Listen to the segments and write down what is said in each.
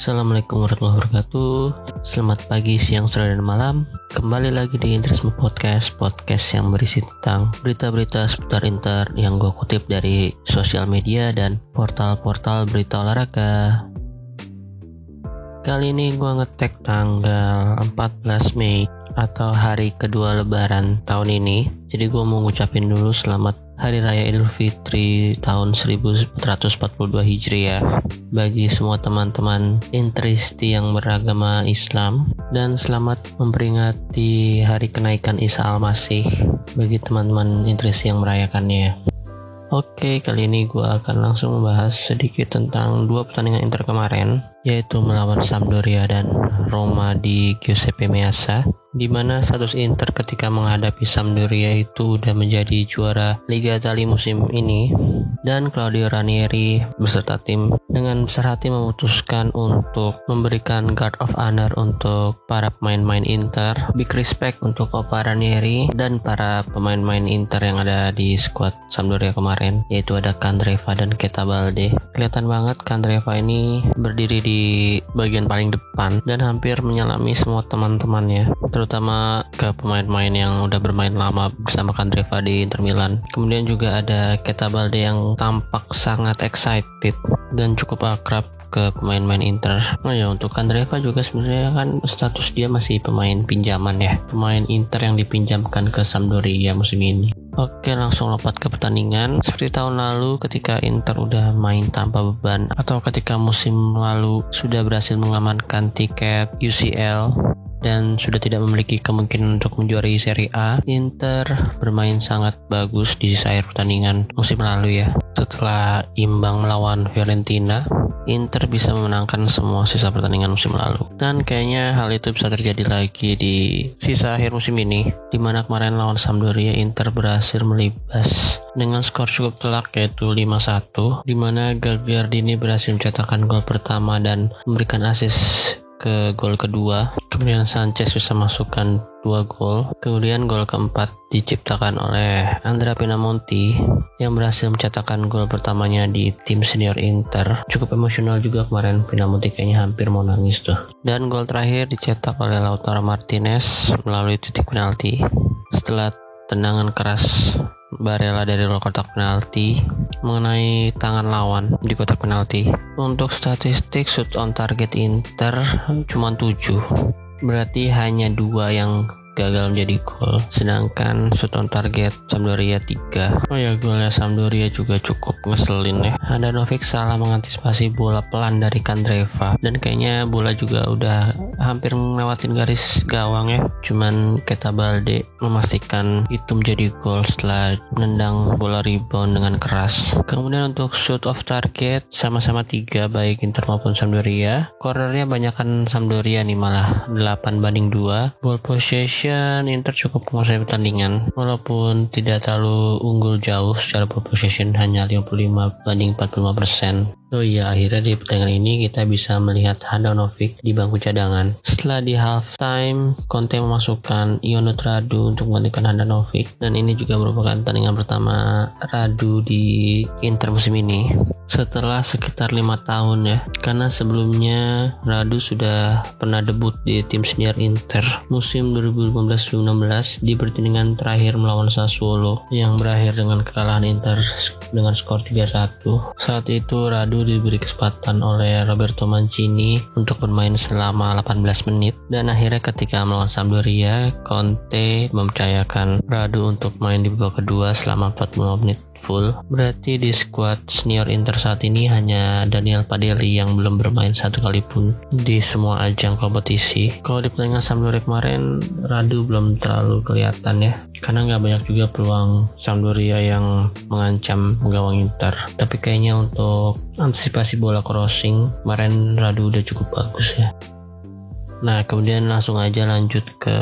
Assalamualaikum warahmatullahi wabarakatuh. Selamat pagi, siang, sore, dan malam. Kembali lagi di Interisme Podcast Podcast yang berisi tentang berita-berita seputar Inter Yang gue kutip dari sosial media dan portal-portal berita olahraga. Kali ini gue ngetek tanggal 14 Mei Atau hari kedua lebaran tahun ini. Jadi gue mau ngucapin dulu selamat Hari Raya Idul Fitri tahun 1442 Hijriah bagi semua teman-teman intristi yang beragama Islam dan selamat memperingati hari kenaikan Isa Al-Masih bagi teman-teman intristi yang merayakannya. Oke, kali ini gue akan langsung membahas sedikit tentang dua pertandingan Inter kemarin, yaitu melawan Sampdoria dan Roma di Giuseppe Meazza di mana status Inter ketika menghadapi Sampdoria itu udah menjadi juara Liga Italia musim ini. Dan Claudio Ranieri beserta tim dengan besar hati memutuskan untuk memberikan guard of honor untuk para pemain-pemain Inter. Big respect untuk Opa Ranieri dan para pemain-pemain Inter yang ada di squad Sampdoria kemarin yaitu ada Kandreva dan Keta Balde. Kelihatan banget Kandreva ini berdiri di bagian paling depan dan hampir menyelami semua teman-temannya terutama ke pemain-pemain yang udah bermain lama bersama Kandreva di Inter Milan. Kemudian juga ada Keta Balde yang tampak sangat excited dan cukup akrab ke pemain-pemain Inter. Oh ya untuk Kandreva juga sebenarnya kan status dia masih pemain pinjaman ya, pemain Inter yang dipinjamkan ke Sampdoria musim ini. Oke langsung lompat ke pertandingan Seperti tahun lalu ketika Inter udah main tanpa beban Atau ketika musim lalu sudah berhasil mengamankan tiket UCL dan sudah tidak memiliki kemungkinan untuk menjuarai Serie A, Inter bermain sangat bagus di sisa akhir pertandingan musim lalu ya. Setelah imbang melawan Fiorentina, Inter bisa memenangkan semua sisa pertandingan musim lalu. Dan kayaknya hal itu bisa terjadi lagi di sisa akhir musim ini, di mana kemarin lawan Sampdoria Inter berhasil melibas dengan skor cukup telak yaitu 5-1, di mana Gagliardini berhasil mencetakkan gol pertama dan memberikan assist ke gol kedua. Kemudian Sanchez bisa masukkan dua gol. Kemudian gol keempat diciptakan oleh Andrea Pinamonti yang berhasil mencetakkan gol pertamanya di tim senior Inter. Cukup emosional juga kemarin Pinamonti kayaknya hampir mau nangis tuh. Dan gol terakhir dicetak oleh Lautaro Martinez melalui titik penalti. Setelah tendangan keras Barella dari luar kotak penalti mengenai tangan lawan di kotak penalti. Untuk statistik shoot on target Inter cuma 7. Berarti hanya dua yang gagal menjadi gol. Sedangkan shoot on target Sampdoria 3 oh ya golnya Sampdoria juga cukup ngeselin ya. Handanovic salah mengantisipasi bola pelan dari Kandreva. Dan kayaknya bola juga udah hampir melewatin garis gawang ya. Cuman Keta Balde memastikan itu menjadi gol setelah menendang bola rebound dengan keras. Kemudian untuk shoot off target sama-sama tiga baik Inter maupun Sampdoria. Cornernya banyakkan Sampdoria nih malah. 8 banding 2 ball possession possession Inter cukup menguasai pertandingan. Walaupun tidak terlalu unggul jauh secara possession hanya 55 banding 45 persen Oh iya, akhirnya di pertandingan ini kita bisa melihat Handanovic di bangku cadangan. Setelah di halftime, Conte memasukkan Ionut Radu untuk menggantikan Handanovic. Dan ini juga merupakan pertandingan pertama Radu di Inter musim ini. Setelah sekitar lima tahun ya karena sebelumnya Radu sudah pernah debut di tim senior Inter. Musim 2015-2016 di pertandingan terakhir melawan Sassuolo yang berakhir dengan kekalahan Inter dengan skor 3-1 saat itu Radu diberi kesempatan oleh Roberto Mancini untuk bermain selama 18 menit. Dan akhirnya ketika melawan Sampdoria Conte mempercayakan Radu untuk main di babak kedua selama 45 menit full. Berarti di squad senior Inter saat ini hanya Daniel Padelli yang belum bermain satu kali pun di semua ajang kompetisi. Kalau di pertandingan Sampdoria kemarin, Radu belum terlalu kelihatan ya. Karena nggak banyak juga peluang Sampdoria yang mengancam gawang Inter. Tapi kayaknya untuk antisipasi bola crossing, kemarin Radu udah cukup bagus ya. Nah, kemudian langsung aja lanjut ke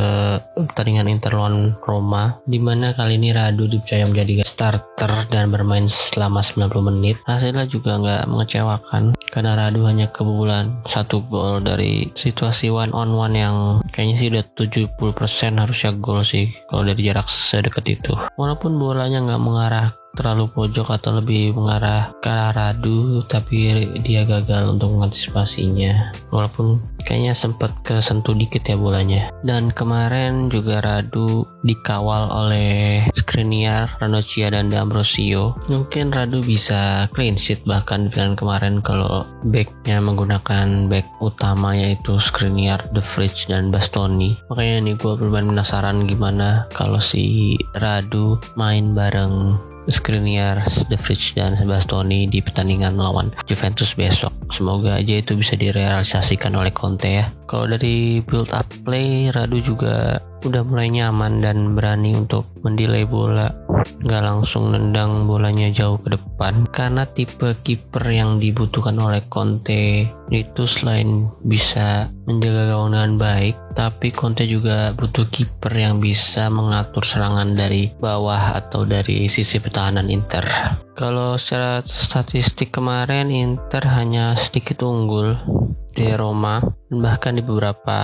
pertandingan Inter lawan Roma, di mana kali ini Radu dipercaya menjadi starter dan bermain selama 90 menit. Hasilnya juga nggak mengecewakan, karena Radu hanya kebobolan satu gol dari situasi one on one yang kayaknya sih udah 70% harusnya gol sih kalau dari jarak sedekat itu. Walaupun bolanya nggak mengarah terlalu pojok atau lebih mengarah ke arah Radu tapi dia gagal untuk mengantisipasinya. Walaupun kayaknya sempat kesentuh dikit ya bolanya. Dan kemarin juga Radu dikawal oleh Skriniar, Ranocchia dan D'Ambrosio. Mungkin Radu bisa clean sheet bahkan di kemarin kalau backnya menggunakan back utama yaitu Skriniar, The Fridge dan Bastoni. Makanya nih gue bermain penasaran gimana kalau si Radu main bareng Skriniar, The Fridge dan Bastoni di pertandingan melawan Juventus besok. Semoga aja itu bisa direalisasikan oleh Conte ya. Kalau dari build up play, Radu juga udah mulai nyaman dan berani untuk mendelay bola. Nggak langsung nendang bolanya jauh ke depan. Karena tipe kiper yang dibutuhkan oleh Conte itu selain bisa menjaga gawang dengan baik tapi Conte juga butuh kiper yang bisa mengatur serangan dari bawah atau dari sisi pertahanan Inter. Kalau secara statistik kemarin Inter hanya sedikit unggul di Roma bahkan di beberapa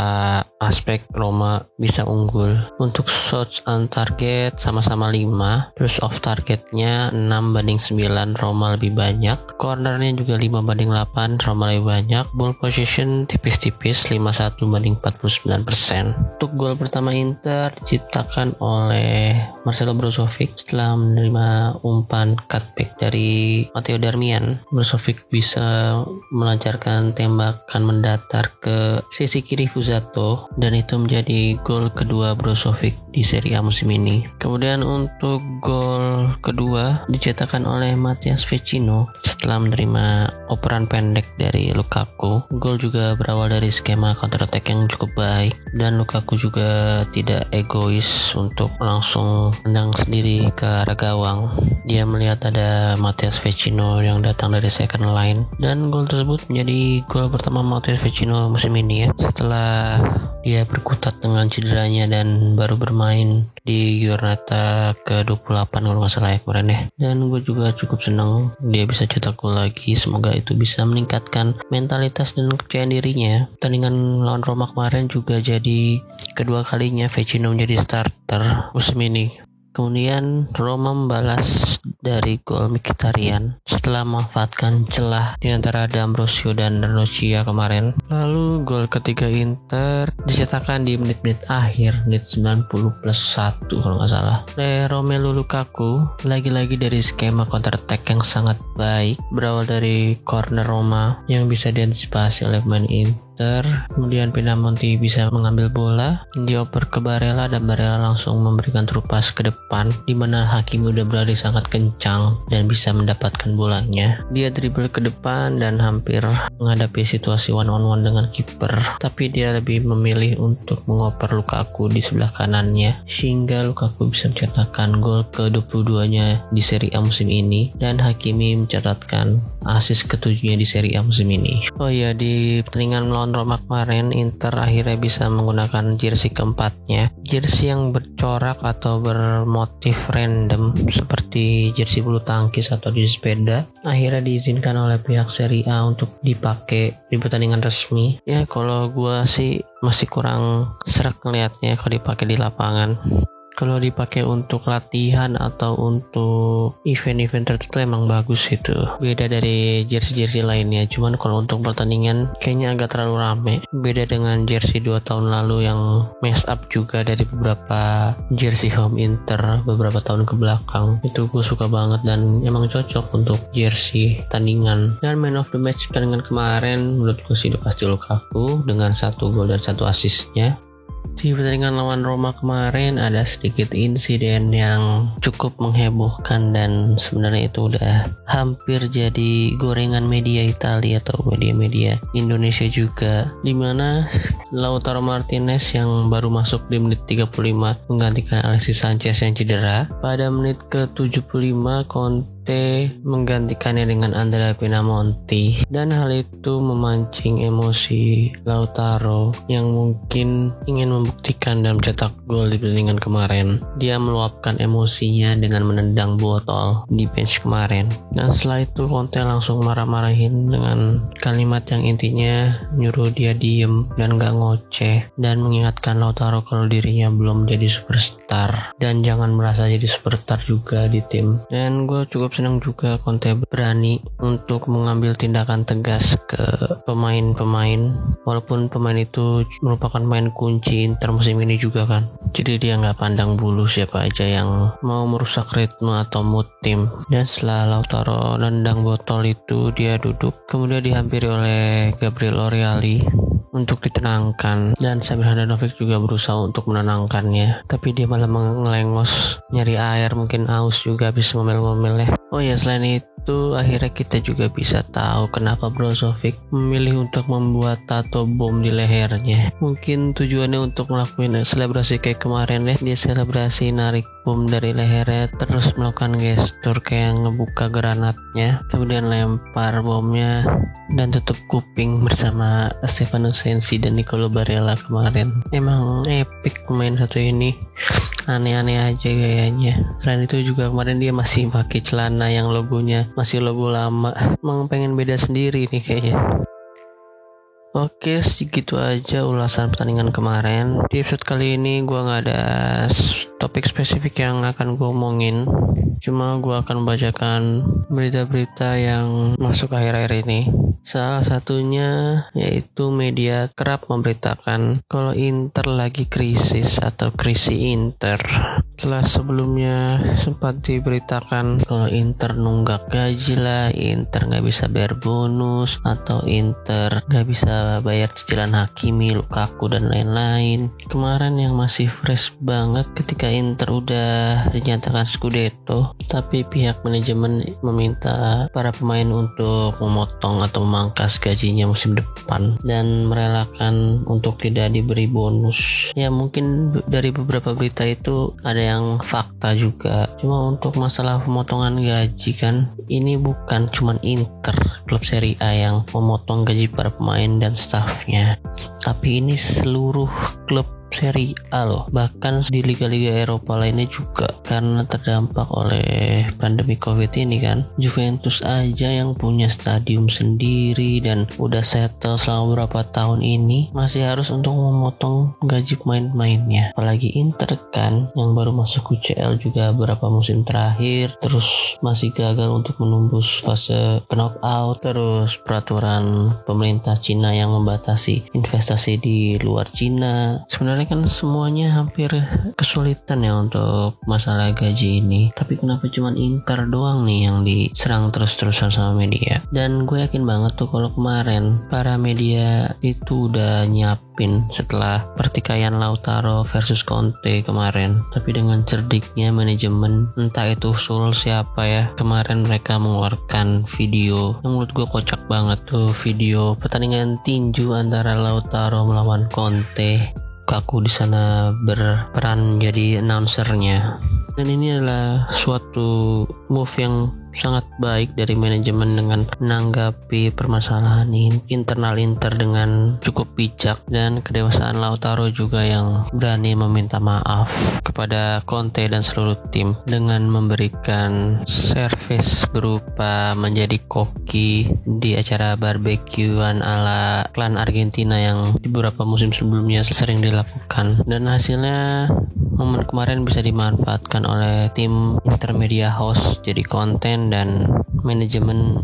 aspek Roma bisa unggul. Untuk shots on target sama-sama 5 terus off targetnya 6 banding 9 Roma lebih banyak. Cornernya juga 5 banding 8 Roma lebih banyak. Ball position tipis-tipis 51 banding 49% untuk gol pertama Inter diciptakan oleh Marcelo Brozovic setelah menerima umpan cutback dari Matteo Darmian. Brozovic bisa melancarkan tembakan mendatar ke sisi kiri Fuzato dan itu menjadi gol kedua Brozovic di Serie A musim ini. Kemudian untuk gol kedua dicetakkan oleh Matias Vecino setelah menerima operan pendek dari Lukaku. Gol juga berawal dari skema counter attack yang cukup baik dan Lukaku juga tidak egois untuk langsung menang sendiri ke arah gawang. Dia melihat ada Matias Vecino yang datang dari second line dan gol tersebut menjadi gol pertama Matias Vecino musim ini ya setelah dia berkutat dengan cederanya dan baru bermain di Giornata ke-28 kalau nggak salah ya kemarin ya. Dan gue juga cukup senang dia bisa cetak gol lagi. Semoga itu bisa meningkatkan mentalitas dan kepercayaan dirinya. Pertandingan lawan Roma kemarin juga jadi kedua kalinya Vecino menjadi starter musim ini Kemudian Roma membalas dari gol Mkhitaryan setelah memanfaatkan celah di antara D'Ambrosio dan Ranocchia kemarin. Lalu gol ketiga Inter dicetakkan di menit-menit akhir, menit 90 plus 1 kalau nggak salah. Oleh Romelu Lukaku, lagi-lagi dari skema counter attack yang sangat baik, berawal dari corner Roma yang bisa diantisipasi oleh pemain Inter Inter, kemudian Pinamonti bisa mengambil bola, dioper ke Barella dan Barella langsung memberikan terupas ke depan di mana Hakimi udah berlari sangat kencang dan bisa mendapatkan bolanya. Dia dribble ke depan dan hampir menghadapi situasi one on one dengan kiper, tapi dia lebih memilih untuk mengoper Lukaku di sebelah kanannya sehingga Lukaku bisa mencetakkan gol ke-22-nya di Serie A musim ini dan Hakimi mencatatkan asis ketujuhnya di Serie A musim ini. Oh iya di pertandingan melawan lawan Roma kemarin Inter akhirnya bisa menggunakan jersey keempatnya. Jersey yang bercorak atau bermotif random seperti jersey bulu tangkis atau di sepeda akhirnya diizinkan oleh pihak Serie A untuk dipakai di pertandingan resmi. Ya kalau gua sih masih kurang serak ngelihatnya kalau dipakai di lapangan kalau dipakai untuk latihan atau untuk event-event tertentu emang bagus itu beda dari jersey-jersey lainnya. Cuman kalau untuk pertandingan kayaknya agak terlalu rame. Beda dengan jersey 2 tahun lalu yang mess up juga dari beberapa jersey home inter beberapa tahun ke belakang. Itu gue suka banget dan emang cocok untuk jersey tandingan dan man of the match pertandingan kemarin menurut gue sih udah pasti Lukaku dengan satu gol dan satu asisnya di pertandingan lawan Roma kemarin ada sedikit insiden yang cukup menghebohkan dan sebenarnya itu udah hampir jadi gorengan media Italia atau media-media Indonesia juga. Di mana Lautaro Martinez yang baru masuk di menit 35 menggantikan Alexis Sanchez yang cedera. Pada menit ke 75 Conte menggantikannya dengan Andrea Pinamonti dan hal itu memancing emosi Lautaro yang mungkin ingin membuktikan dan mencetak gol di pertandingan kemarin. Dia meluapkan emosinya dengan menendang botol di bench kemarin. Dan setelah itu Conte langsung marah-marahin dengan kalimat yang intinya nyuruh dia diem dan gak ngoceh dan mengingatkan Lautaro kalau dirinya belum jadi superstar dan jangan merasa jadi superstar juga di tim dan gue cukup senang juga Conte berani untuk mengambil tindakan tegas ke pemain-pemain walaupun pemain itu merupakan main kunci Inter musim ini juga kan. Jadi dia nggak pandang bulu siapa aja yang mau merusak ritme atau mood tim. Dan setelah Lautaro nendang botol itu dia duduk. Kemudian dihampiri oleh Gabriel Oriali untuk ditenangkan. Dan Samir Handanovic juga berusaha untuk menenangkannya. Tapi dia malah mengelengos nyari air mungkin aus juga bisa ngomel-ngomel ya oh ya selain itu akhirnya kita juga bisa tahu kenapa Brozovic memilih untuk membuat tato bom di lehernya. Mungkin tujuannya untuk melakukan selebrasi kayak kemarin ya dia selebrasi narik bom dari lehernya terus melakukan gestur kayak ngebuka granatnya kemudian lempar bomnya dan tutup kuping bersama Stefano Sensi dan Nicolo Barella kemarin. Emang epic pemain satu ini. Aneh-aneh aja gayanya selain itu juga kemarin dia masih pakai celana yang logonya masih logo lama. Emang pengen beda sendiri nih kayaknya Oke, segitu aja ulasan pertandingan kemarin. Di episode kali ini gue nggak ada topik spesifik yang akan gue omongin. Cuma gue akan membacakan berita-berita yang masuk akhir-akhir ini. Salah satunya yaitu media kerap memberitakan kalau Inter lagi krisis atau krisis Inter. Setelah sebelumnya sempat diberitakan kalau Inter nunggak gaji lah, Inter nggak bisa bayar bonus atau Inter nggak bisa bayar cicilan Hakimi, Lukaku dan lain-lain. Kemarin yang masih fresh banget ketika Inter udah dinyatakan Scudetto, tapi pihak manajemen meminta para pemain untuk memotong atau memangkas gajinya musim depan dan merelakan untuk tidak diberi bonus. Ya mungkin dari beberapa berita itu ada yang fakta juga. Cuma untuk masalah pemotongan gaji kan ini bukan cuman Inter klub Serie A yang memotong gaji para pemain dan staffnya tapi ini seluruh klub Serie A loh. Bahkan di liga-liga Eropa lainnya juga. Karena terdampak oleh pandemi covid ini kan. Juventus aja yang punya stadium sendiri dan udah settle selama beberapa tahun ini. Masih harus untuk memotong gaji pemain-pemainnya. Apalagi Inter kan yang baru masuk UCL juga beberapa musim terakhir. Terus masih gagal untuk menembus fase knockout. Terus peraturan pemerintah Cina yang membatasi investasi di luar Cina. Sebenarnya sebenarnya kan semuanya hampir kesulitan ya untuk masalah gaji ini. Tapi kenapa cuma Inter doang nih yang diserang terus-terusan sama media? Dan gue yakin banget tuh kalau kemarin para media itu udah nyiapin setelah pertikaian Lautaro versus Conte kemarin. Tapi dengan cerdiknya manajemen entah itu Sul siapa ya kemarin mereka mengeluarkan video yang menurut gue kocak banget tuh. Video pertandingan tinju antara Lautaro melawan Conte aku di sana berperan menjadi announcernya. Dan ini adalah suatu move yang sangat baik dari manajemen dengan menanggapi permasalahan internal Inter dengan cukup bijak. Dan kedewasaan Lautaro juga yang berani meminta maaf kepada Conte dan seluruh tim dengan memberikan servis berupa menjadi koki di acara barbekyuan ala klan Argentina yang di beberapa musim sebelumnya sering dilakukan. Dan hasilnya momen kemarin bisa dimanfaatkan oleh tim intermedia host jadi konten dan manajemen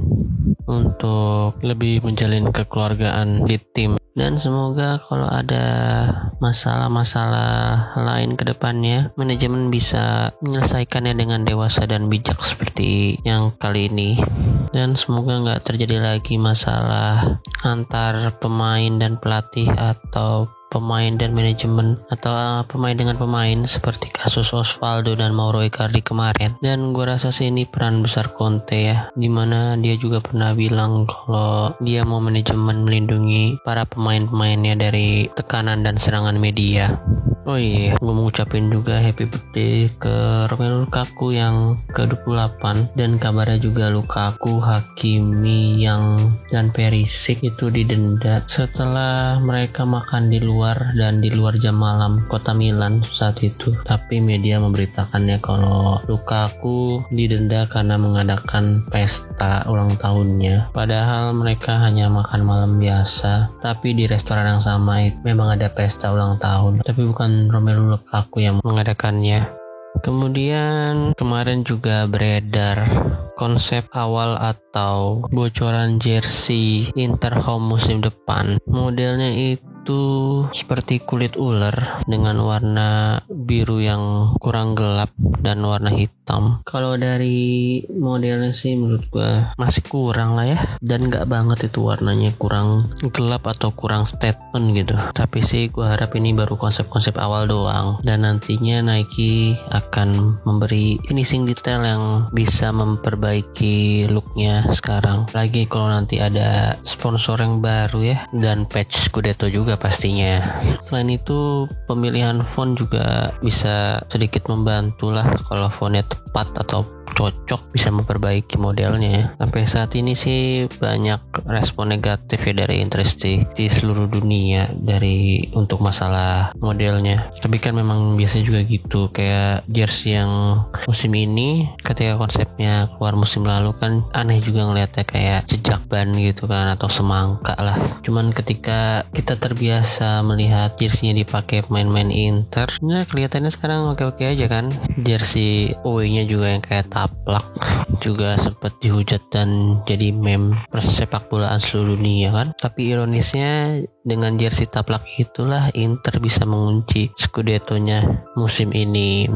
untuk lebih menjalin kekeluargaan di tim. Dan semoga kalau ada masalah-masalah lain ke depannya manajemen bisa menyelesaikannya dengan dewasa dan bijak seperti yang kali ini. Dan semoga nggak terjadi lagi masalah antar pemain dan pelatih atau pemain dan manajemen atau uh, pemain dengan pemain seperti kasus Osvaldo dan Mauro Icardi kemarin. Dan gue rasa sih ini peran besar Conte ya di mana dia juga pernah bilang kalau dia mau manajemen melindungi para pemain-pemainnya dari tekanan dan serangan media. Oh iya, gue mau ngucapin juga happy birthday ke Romelu Lukaku yang ke-28 dan kabarnya juga Lukaku, Hakimi yang dan Perisic itu didenda setelah mereka makan di luar luar dan di luar jam malam kota Milan saat itu. Tapi media memberitakannya kalau Lukaku didenda karena mengadakan pesta ulang tahunnya. Padahal mereka hanya makan malam biasa, tapi di restoran yang sama itu memang ada pesta ulang tahun. Tapi bukan Romelu Lukaku yang mengadakannya. Kemudian kemarin juga beredar konsep awal atau bocoran jersey Inter home musim depan. Modelnya itu itu seperti kulit ular dengan warna biru yang kurang gelap dan warna hitam. Kalau dari modelnya sih menurut gua masih kurang lah ya dan nggak banget itu warnanya kurang gelap atau kurang statement gitu. Tapi sih gua harap ini baru konsep-konsep awal doang dan nantinya Nike akan memberi finishing detail yang bisa memperbaiki looknya sekarang. Lagi kalau nanti ada sponsor yang baru ya dan patch Scudetto juga pastinya. Selain itu, pemilihan font juga bisa sedikit membantu lah kalau fontnya tepat atau cocok bisa memperbaiki modelnya ya. Sampai saat ini sih banyak respon negatif ya dari interest di seluruh dunia dari untuk masalah modelnya. Tapi kan memang biasa juga gitu kayak jersey yang musim ini ketika konsepnya keluar musim lalu kan aneh juga ngeliatnya kayak jejak ban gitu kan atau semangka lah. Cuman ketika kita terbiasa melihat jerseynya dipakai pemain-pemain Inter, sebenarnya kelihatannya sekarang oke-oke aja kan. Jersey away-nya juga yang kayak tap taplak juga sempat dihujat dan jadi meme persepak bolaan seluruh dunia kan? Tapi ironisnya dengan jersey taplak itulah Inter bisa mengunci Scudetto-nya musim ini.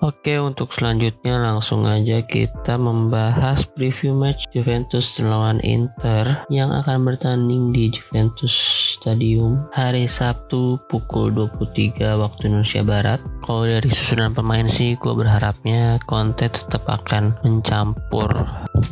Oke untuk selanjutnya langsung aja kita membahas preview match Juventus lawan Inter yang akan bertanding di Juventus Stadium hari Sabtu pukul 23 waktu Indonesia Barat. Kalau dari susunan pemain sih gue berharapnya Conte tetap akan mencampur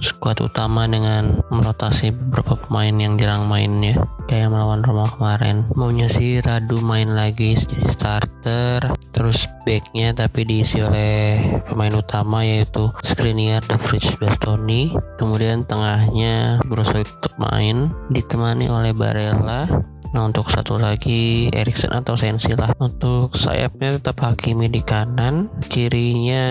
skuad utama dengan merotasi beberapa pemain yang jarang mainnya. Kayak melawan Roma kemarin. Maunya sih Radu main lagi jadi starter terus backnya tapi diisi oleh pemain utama yaitu Skriniar, The Fridge Bastoni. Kemudian tengahnya Brozovic tetap main ditemani oleh Barella Nah untuk satu lagi Erikson atau Sensi lah. Untuk sayapnya tetap Hakimi di kanan, kirinya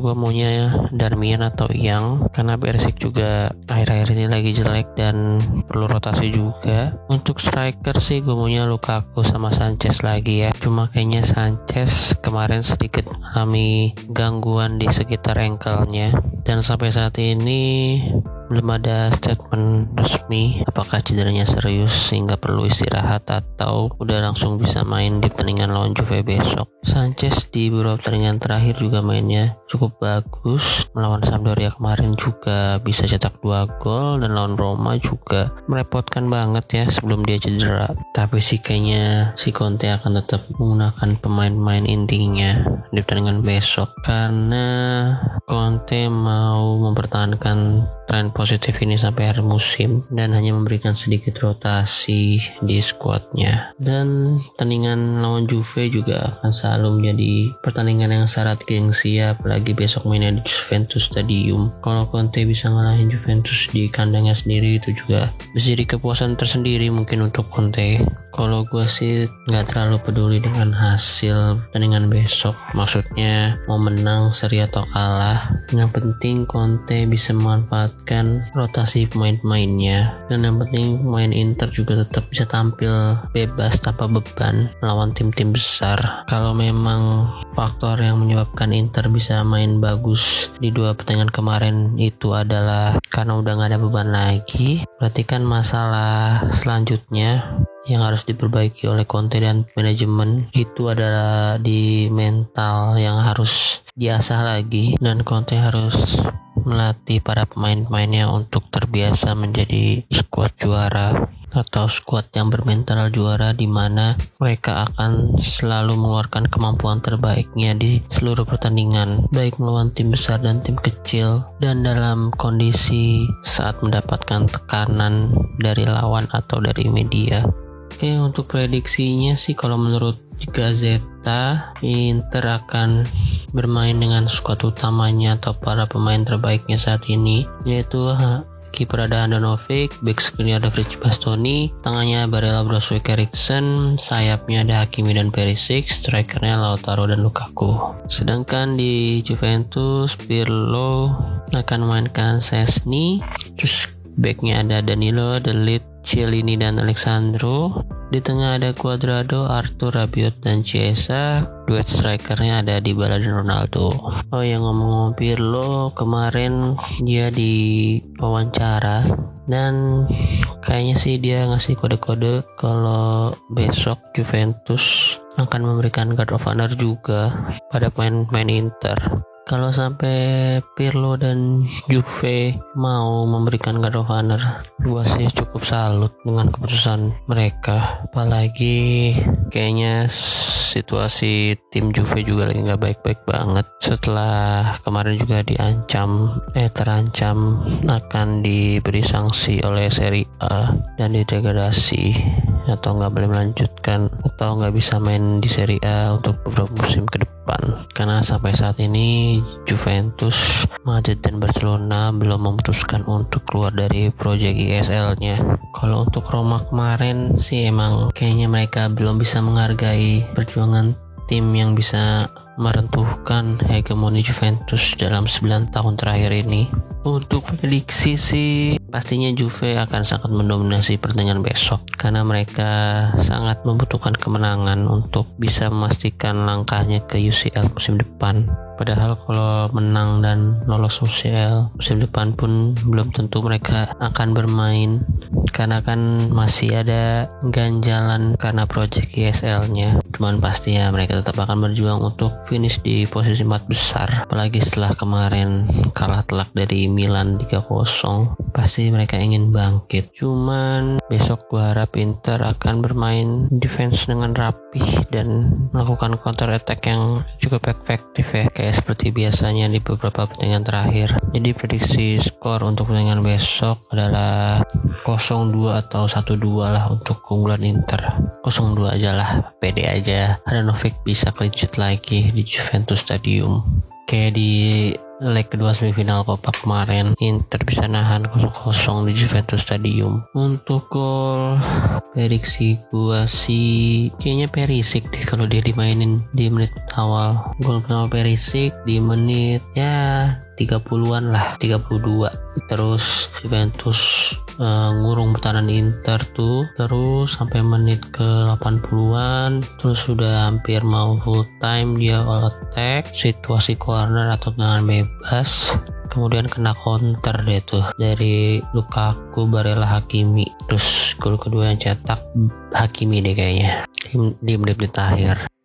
gue maunya Darmian atau Yang karena Persik juga akhir-akhir ini lagi jelek dan perlu rotasi juga. Untuk striker sih gue maunya Lukaku sama Sanchez lagi ya. Cuma kayaknya Sanchez kemarin sedikit mengalami gangguan di sekitar ankle-nya dan sampai saat ini belum ada statement resmi apakah cederanya serius sehingga perlu istirahat atau udah langsung bisa main di pertandingan lawan Juve besok. Sanchez di beberapa pertandingan terakhir juga mainnya cukup bagus. Melawan Sampdoria kemarin juga bisa cetak dua gol dan lawan Roma juga merepotkan banget ya sebelum dia cedera. Tapi sih kayaknya si Conte akan tetap menggunakan pemain-pemain intinya di pertandingan besok karena Conte mau mempertahankan tren positif ini sampai akhir musim dan hanya memberikan sedikit rotasi di squadnya. Dan pertandingan lawan Juve juga akan selalu menjadi pertandingan yang syarat gengsi ya apalagi besok mainnya di Juventus Stadium. Kalau Conte bisa ngalahin Juventus di kandangnya sendiri itu juga bisa jadi kepuasan tersendiri mungkin untuk Conte. Kalau gue sih nggak terlalu peduli dengan hasil pertandingan besok. Maksudnya mau menang seri atau kalah. Yang penting Conte bisa memanfaatkan rotasi pemain-pemainnya. Dan yang penting pemain Inter juga tetap bisa tampil bebas tanpa beban melawan tim-tim besar. Kalau memang faktor yang menyebabkan Inter bisa main bagus di dua pertandingan kemarin itu adalah karena udah nggak ada beban lagi berarti kan masalah selanjutnya yang harus diperbaiki oleh Conte dan manajemen itu adalah di mental yang harus diasah lagi. Dan Conte harus melatih para pemain-pemainnya untuk terbiasa menjadi skuad juara atau skuad yang bermental juara di mana mereka akan selalu mengeluarkan kemampuan terbaiknya di seluruh pertandingan baik melawan tim besar dan tim kecil dan dalam kondisi saat mendapatkan tekanan dari lawan atau dari media. Oke untuk prediksinya sih kalau menurut Gazeta Inter akan bermain dengan skuad utamanya atau para pemain terbaiknya saat ini yaitu kiper ada Handanovic, back screen ada Fritz Bastoni, tengahnya Barella Brozovic Eriksen, sayapnya ada Hakimi dan Perisic, strikernya Lautaro dan Lukaku. Sedangkan di Juventus, Pirlo akan memainkan Sesni, terus backnya ada Danilo, Delit, Cielini dan Alexandro. Di tengah ada Cuadrado, Arthur Rabiot dan Chiesa. Duet strikernya ada di dan Ronaldo. Oh yang ngomong-ngomong Pirlo kemarin dia di wawancara dan kayaknya sih dia ngasih kode-kode kalau besok Juventus akan memberikan guard of honor juga pada pemain-pemain Inter kalau sampai Pirlo dan Juve mau memberikan God of Honor gua sih cukup salut dengan keputusan mereka. Apalagi kayaknya situasi tim Juve juga lagi nggak baik-baik banget. Setelah kemarin juga diancam eh terancam akan diberi sanksi oleh Serie A dan didegradasi atau nggak boleh melanjutkan atau nggak bisa main di Serie A untuk beberapa musim ke depan karena sampai saat ini Juventus, Madrid dan Barcelona belum memutuskan untuk keluar dari proyek ISL-nya. Kalau untuk Roma kemarin sih emang kayaknya mereka belum bisa menghargai perjuangan tim yang bisa merentuhkan hegemoni Juventus dalam 9 tahun terakhir ini. Untuk prediksi sih pastinya Juve akan sangat mendominasi pertandingan besok karena mereka sangat membutuhkan kemenangan untuk bisa memastikan langkahnya ke UCL musim depan. Padahal kalau menang dan lolos UCL musim depan pun belum tentu mereka akan bermain karena kan masih ada ganjalan karena project ESL-nya. Cuman pasti ya mereka tetap akan berjuang untuk finish di posisi empat besar. Apalagi setelah kemarin kalah telak dari Milan 3-0, pasti mereka ingin bangkit. Cuman besok gua harap Inter akan bermain defense dengan rapih dan melakukan counter attack yang cukup efektif ya. Kayak seperti biasanya di beberapa pertandingan terakhir. Jadi prediksi skor untuk pertandingan besok adalah 0-2 atau 1-2 lah untuk keunggulan Inter. 0-2 aja lah, pede aja. Novik bisa clean lagi di Juventus Stadium. Kayak di leg kedua semifinal Copa kemarin Inter bisa nahan 0-0 di Juventus Stadium. Untuk gol prediksi gua sih kayaknya Perisik deh kalau dia dimainin di menit awal. Gol pertama Perisik di menit ya 30-an lah 32 terus Juventus uh, ngurung pertahanan Inter tuh. Terus sampai menit ke 80-an terus sudah hampir mau full time dia all attack. Situasi corner atau tendangan bebas. Kemudian kena counter deh tuh dari Lukaku Barella Hakimi. Terus gol kedua yang cetak Hakimi deh kayaknya. Di menit-menit akhir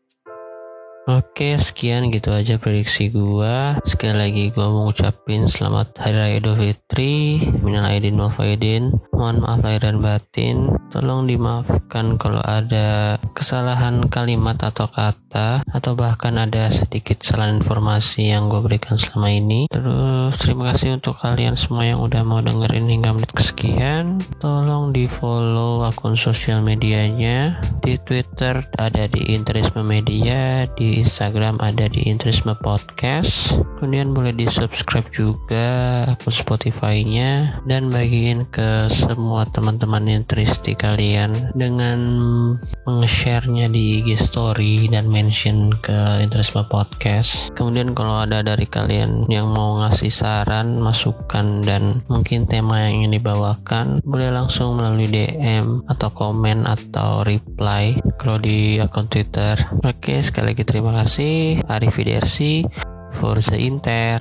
Oke, sekian gitu aja prediksi gua. Sekali lagi gua mau ngucapin selamat Hari Raya Idul Fitri, minal aidin wal faidin. Mohon maaf lahir dan batin. Tolong dimaafkan kalau ada kesalahan kalimat atau kata atau bahkan ada sedikit kesalahan informasi yang gue berikan selama ini. Terus terima kasih untuk kalian semua yang udah mau dengerin hingga menit kesekian. Tolong di follow akun sosial medianya. Di Twitter ada di Interisme Media, di Instagram ada di Intrisme Podcast. Kemudian boleh di subscribe juga akun Spotify-nya dan bagiin ke semua teman-teman Intristi kalian dengan meng-share-nya di IG Story dan mention ke Intrisme Podcast. Kemudian kalau ada dari kalian yang mau ngasih saran, masukan dan mungkin tema yang ingin dibawakan, boleh langsung melalui DM atau komen atau reply kalau di akun Twitter. Oke, sekali lagi terima Terima kasih. Arrivederci. Forza Inter.